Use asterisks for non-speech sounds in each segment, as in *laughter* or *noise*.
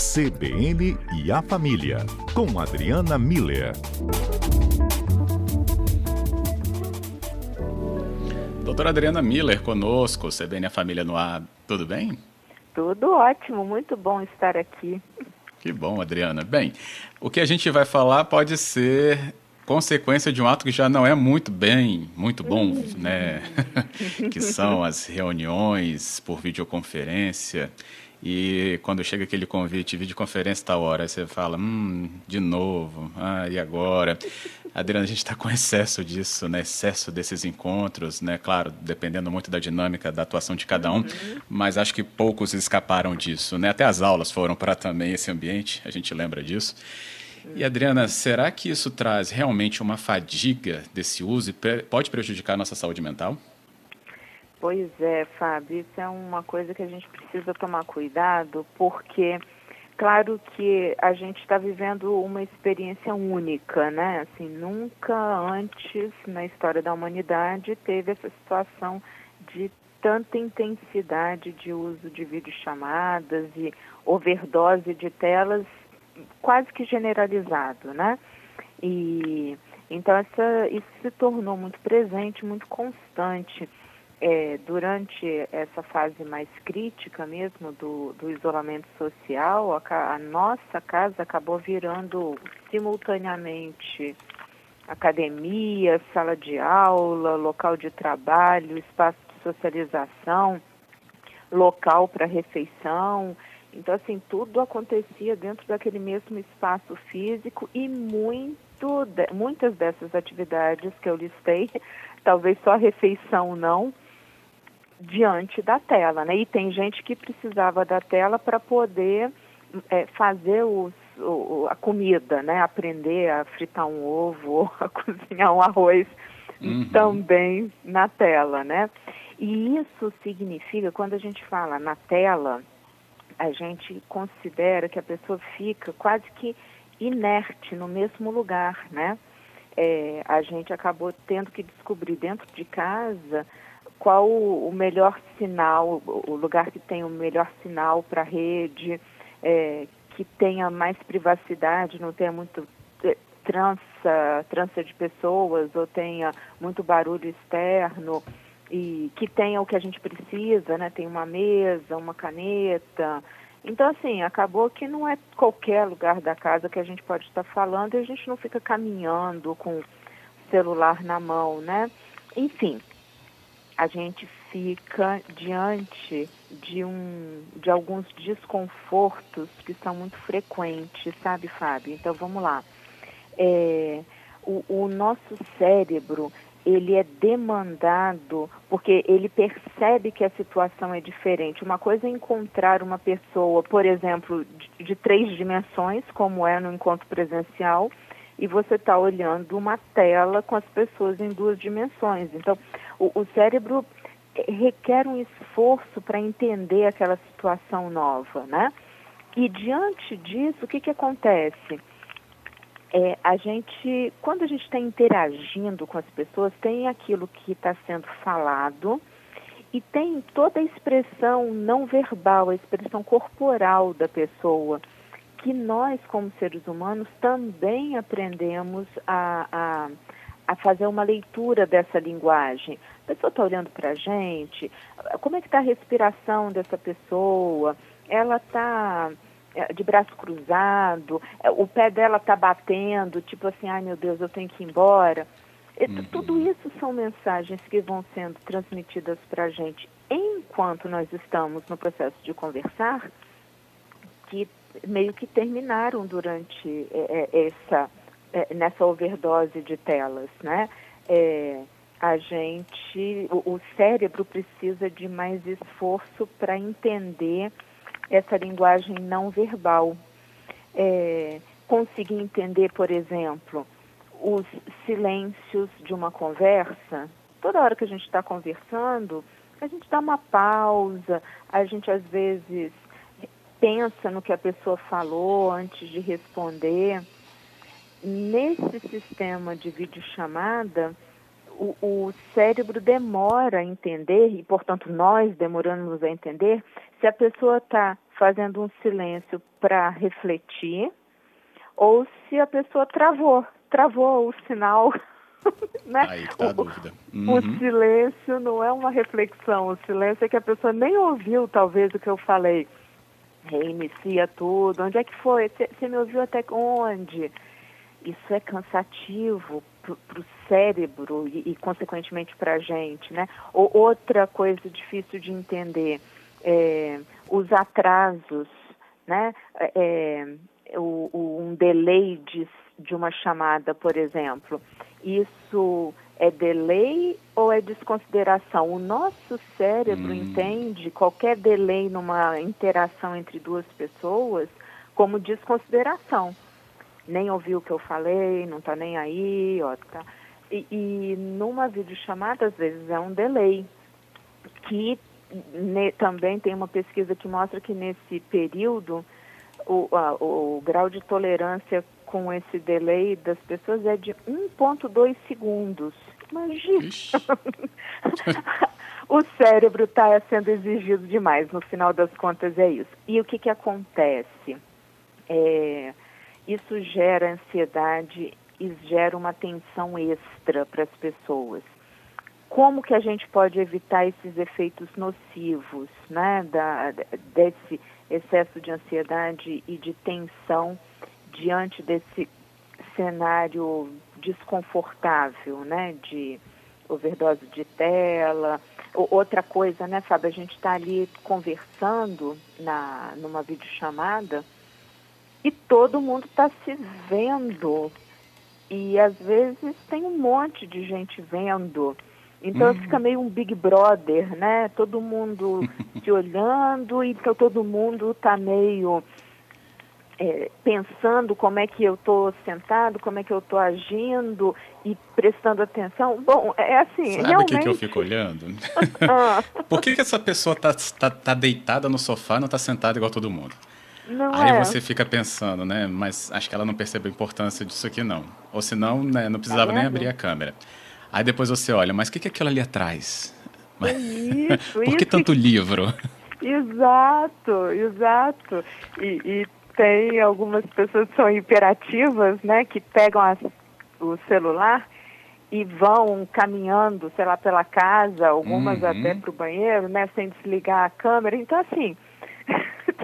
CBN e a Família, com Adriana Miller. Doutora Adriana Miller conosco, CBN e a Família no ar. Tudo bem? Tudo ótimo, muito bom estar aqui. Que bom, Adriana. Bem, o que a gente vai falar pode ser consequência de um ato que já não é muito bem, muito bom, né? *laughs* que são as reuniões por videoconferência. E quando chega aquele convite, videoconferência tal hora, você fala, hum, de novo, ah, e agora? Adriana, a gente está com excesso disso, né? Excesso desses encontros, né? Claro, dependendo muito da dinâmica da atuação de cada um, uhum. mas acho que poucos escaparam disso, né? Até as aulas foram para também esse ambiente, a gente lembra disso. E Adriana, será que isso traz realmente uma fadiga desse uso e pode prejudicar a nossa saúde mental? Pois é, Fábio, isso é uma coisa que a gente precisa tomar cuidado, porque claro que a gente está vivendo uma experiência única, né? Assim, nunca antes na história da humanidade teve essa situação de tanta intensidade de uso de videochamadas e overdose de telas quase que generalizado, né? E então essa, isso se tornou muito presente, muito constante é, durante essa fase mais crítica mesmo do, do isolamento social. A, a nossa casa acabou virando simultaneamente academia, sala de aula, local de trabalho, espaço de socialização, local para refeição. Então, assim, tudo acontecia dentro daquele mesmo espaço físico e muito muitas dessas atividades que eu listei, *laughs* talvez só a refeição não, diante da tela, né? E tem gente que precisava da tela para poder é, fazer os, o, a comida, né? Aprender a fritar um ovo, *laughs* a cozinhar um arroz uhum. também na tela, né? E isso significa, quando a gente fala na tela, a gente considera que a pessoa fica quase que inerte no mesmo lugar, né? É, a gente acabou tendo que descobrir dentro de casa qual o melhor sinal, o lugar que tem o melhor sinal para a rede, é, que tenha mais privacidade, não tenha muito é, trança, trança de pessoas ou tenha muito barulho externo e que tenha o que a gente precisa, né? Tem uma mesa, uma caneta. Então, assim, acabou que não é qualquer lugar da casa que a gente pode estar falando e a gente não fica caminhando com o celular na mão, né? Enfim, a gente fica diante de, um, de alguns desconfortos que são muito frequentes, sabe, Fábio? Então, vamos lá. É, o, o nosso cérebro, ele é demandado porque ele percebe que a situação é diferente. Uma coisa é encontrar uma pessoa, por exemplo, de, de três dimensões, como é no encontro presencial, e você está olhando uma tela com as pessoas em duas dimensões. Então, o, o cérebro requer um esforço para entender aquela situação nova, né? E diante disso, o que, que acontece? é, a gente, quando a gente está interagindo com as pessoas, tem aquilo que está sendo falado e tem toda a expressão não verbal, a expressão corporal da pessoa, que nós, como seres humanos, também aprendemos a, a, a fazer uma leitura dessa linguagem. A pessoa está olhando para a gente, como é que está a respiração dessa pessoa? Ela está é, de braço cruzado, é, o pé dela está batendo, tipo assim, ai meu Deus, eu tenho que ir embora. Uhum. Tudo isso são mensagens que vão sendo transmitidas para a gente enquanto nós estamos no processo de conversar, que meio que terminaram durante é, essa nessa overdose de telas, né? É, a gente, o, o cérebro precisa de mais esforço para entender essa linguagem não verbal. É, conseguir entender, por exemplo, os silêncios de uma conversa. Toda hora que a gente está conversando, a gente dá uma pausa, a gente às vezes pensa no que a pessoa falou antes de responder. Nesse sistema de videochamada, o, o cérebro demora a entender, e portanto nós demoramos a entender, se a pessoa está fazendo um silêncio para refletir, ou se a pessoa travou, travou o sinal. *laughs* né? Aí tá a dúvida. Uhum. O silêncio não é uma reflexão, o silêncio é que a pessoa nem ouviu talvez o que eu falei. Reinicia tudo, onde é que foi? Você me ouviu até onde? Isso é cansativo para o cérebro e, e consequentemente, para a gente. Né? Ou outra coisa difícil de entender, é, os atrasos, né? É, o, o, um delay de, de uma chamada, por exemplo. Isso é delay ou é desconsideração? O nosso cérebro hum. entende qualquer delay numa interação entre duas pessoas como desconsideração. Nem ouviu o que eu falei, não está nem aí, ó, tá. E, e numa videochamada, às vezes, é um delay, que ne, também tem uma pesquisa que mostra que nesse período o, a, o grau de tolerância com esse delay das pessoas é de 1,2 segundos. Imagina! *laughs* o cérebro está sendo exigido demais, no final das contas é isso. E o que, que acontece? É, isso gera ansiedade e gera uma tensão extra para as pessoas. Como que a gente pode evitar esses efeitos nocivos, né, da, desse excesso de ansiedade e de tensão diante desse cenário desconfortável, né, de overdose de tela. Outra coisa, né, Fábio, a gente está ali conversando na, numa videochamada e todo mundo está se vendo. E às vezes tem um monte de gente vendo. Então uhum. fica meio um Big Brother, né? Todo mundo *laughs* se olhando, então todo mundo está meio é, pensando como é que eu estou sentado, como é que eu estou agindo e prestando atenção. Bom, é assim, Sabe realmente... o que, que eu fico olhando? *laughs* ah. Por que, que essa pessoa está tá, tá deitada no sofá e não está sentada igual todo mundo? Não Aí é. você fica pensando, né? Mas acho que ela não percebeu a importância disso aqui, não. Ou senão, né, não precisava tá nem abrir a câmera. Aí depois você olha, mas o que, que é aquilo ali atrás? Isso, *laughs* Por que isso. tanto livro? Exato, exato. E, e, tem algumas pessoas que são imperativas, né, que pegam as, o celular e vão caminhando, sei lá, pela casa, algumas uhum. até para o banheiro, né, sem desligar a câmera. Então, assim,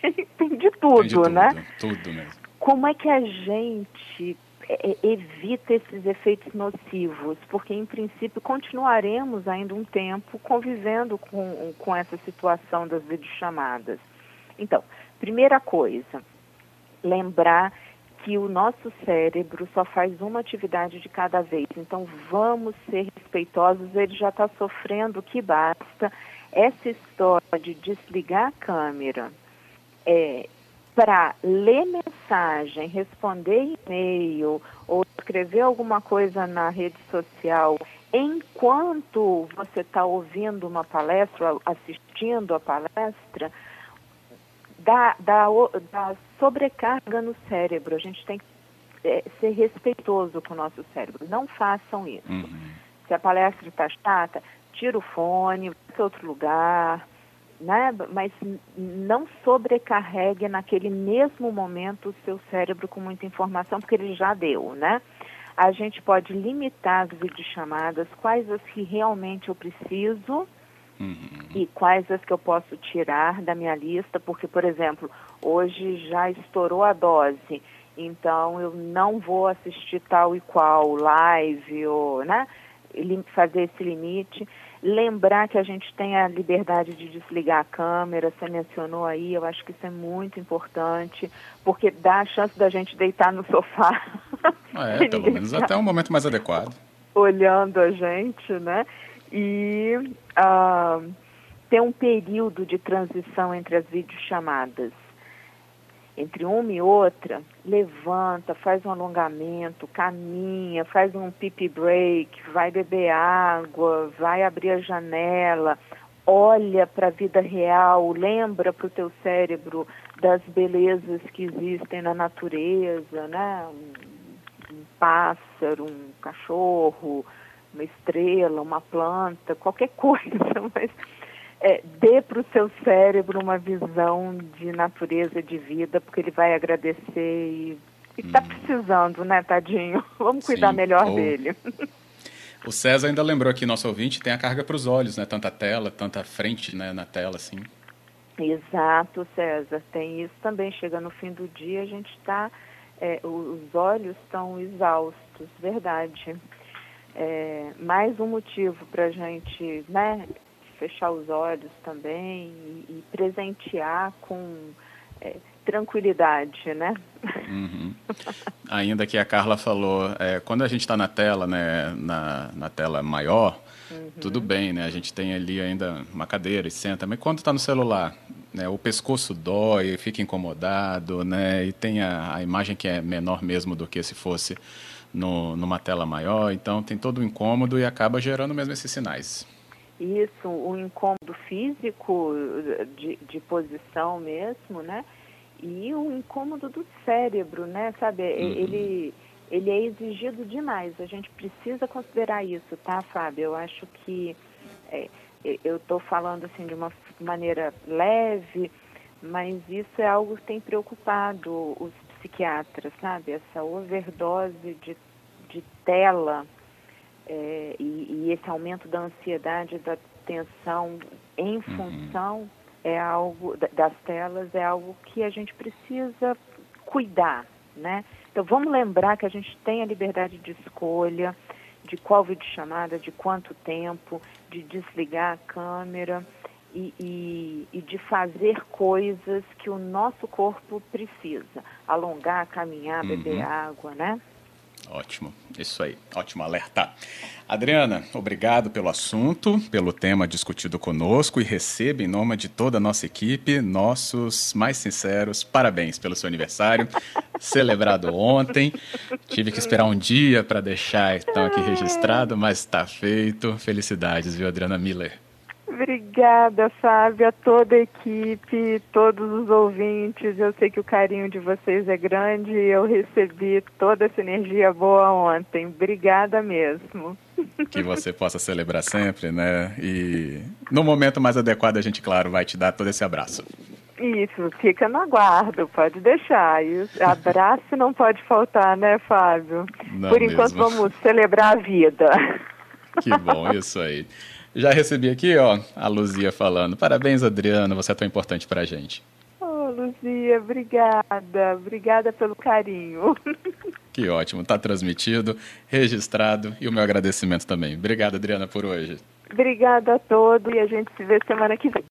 tem, *laughs* tem, de tudo, tem de tudo, né? Tudo mesmo. Como é que a gente é, evita esses efeitos nocivos, porque em princípio continuaremos ainda um tempo convivendo com, com essa situação das videochamadas. Então, primeira coisa, lembrar que o nosso cérebro só faz uma atividade de cada vez. Então, vamos ser respeitosos, ele já está sofrendo o que basta. Essa história de desligar a câmera é, para ler mensagem, responder e-mail ou escrever alguma coisa na rede social enquanto você está ouvindo uma palestra, assistindo a palestra, dá, dá, dá sobrecarga no cérebro. A gente tem que é, ser respeitoso com o nosso cérebro. Não façam isso. Uhum. Se a palestra está chata, tira o fone, vai para outro lugar, né? mas não sobrecarregue naquele mesmo momento o seu cérebro com muita informação, porque ele já deu, né? A gente pode limitar as videochamadas, quais as que realmente eu preciso uhum. e quais as que eu posso tirar da minha lista, porque, por exemplo, hoje já estourou a dose, então eu não vou assistir tal e qual live, ou, né? Fazer esse limite. Lembrar que a gente tem a liberdade de desligar a câmera, você mencionou aí, eu acho que isso é muito importante, porque dá a chance da gente deitar no sofá. É, *laughs* pelo menos até um momento mais adequado. Olhando a gente, né? E uh, ter um período de transição entre as videochamadas entre uma e outra, levanta, faz um alongamento, caminha, faz um pipi break, vai beber água, vai abrir a janela, olha para a vida real, lembra para o teu cérebro das belezas que existem na natureza, né? Um, um pássaro, um cachorro, uma estrela, uma planta, qualquer *laughs* coisa, mas é, dê para o seu cérebro uma visão de natureza de vida, porque ele vai agradecer e está hum. precisando, né, tadinho? *laughs* Vamos cuidar Sim. melhor Ou... dele. *laughs* O César ainda lembrou aqui, nosso ouvinte, tem a carga para os olhos, né? Tanta tela, tanta frente né, na tela, assim. Exato, César. Tem isso também. Chega no fim do dia, a gente está. É, os olhos estão exaustos, verdade. É, mais um motivo para a gente né, fechar os olhos também e, e presentear com é, tranquilidade, né? Uhum. Ainda que a Carla falou, é, quando a gente está na tela, né, na, na tela maior, uhum. tudo bem, né? A gente tem ali ainda uma cadeira e senta, mas quando está no celular, né, o pescoço dói, fica incomodado, né? E tem a, a imagem que é menor mesmo do que se fosse no, numa tela maior, então tem todo o incômodo e acaba gerando mesmo esses sinais. Isso, o incômodo físico de, de posição mesmo, né? E o incômodo do cérebro, né? Sabe, uhum. ele, ele é exigido demais. A gente precisa considerar isso, tá, Fábio? Eu acho que é, eu estou falando assim de uma maneira leve, mas isso é algo que tem preocupado os psiquiatras, sabe? Essa overdose de, de tela é, e, e, esse aumento da ansiedade, da tensão em uhum. função é algo das telas é algo que a gente precisa cuidar, né? Então vamos lembrar que a gente tem a liberdade de escolha de qual videochamada, de quanto tempo, de desligar a câmera e, e, e, de fazer coisas que o nosso corpo precisa. Alongar, caminhar, beber uhum. água, né? Ótimo, isso aí, ótimo alerta. Adriana, obrigado pelo assunto, pelo tema discutido conosco e receba em nome de toda a nossa equipe nossos mais sinceros parabéns pelo seu aniversário, *laughs* celebrado ontem. Tive que esperar um dia para deixar então aqui registrado, mas está feito. Felicidades, viu, Adriana Miller? Obrigada, Fábio, a toda a equipe, todos os ouvintes. Eu sei que o carinho de vocês é grande e eu recebi toda essa energia boa ontem. Obrigada mesmo. Que você possa celebrar sempre, né? E no momento mais adequado a gente, claro, vai te dar todo esse abraço. Isso, fica no aguardo, pode deixar. E abraço não pode faltar, né, Fábio? Não Por enquanto mesmo. vamos celebrar a vida. Que bom, isso aí. Já recebi aqui, ó, a Luzia falando. Parabéns, Adriana, você é tão importante pra gente. Oh, Luzia, obrigada. Obrigada pelo carinho. *laughs* Que ótimo, tá transmitido, registrado e o meu agradecimento também. Obrigado, Adriana, por hoje. Obrigada a todos e a gente se vê semana que vem.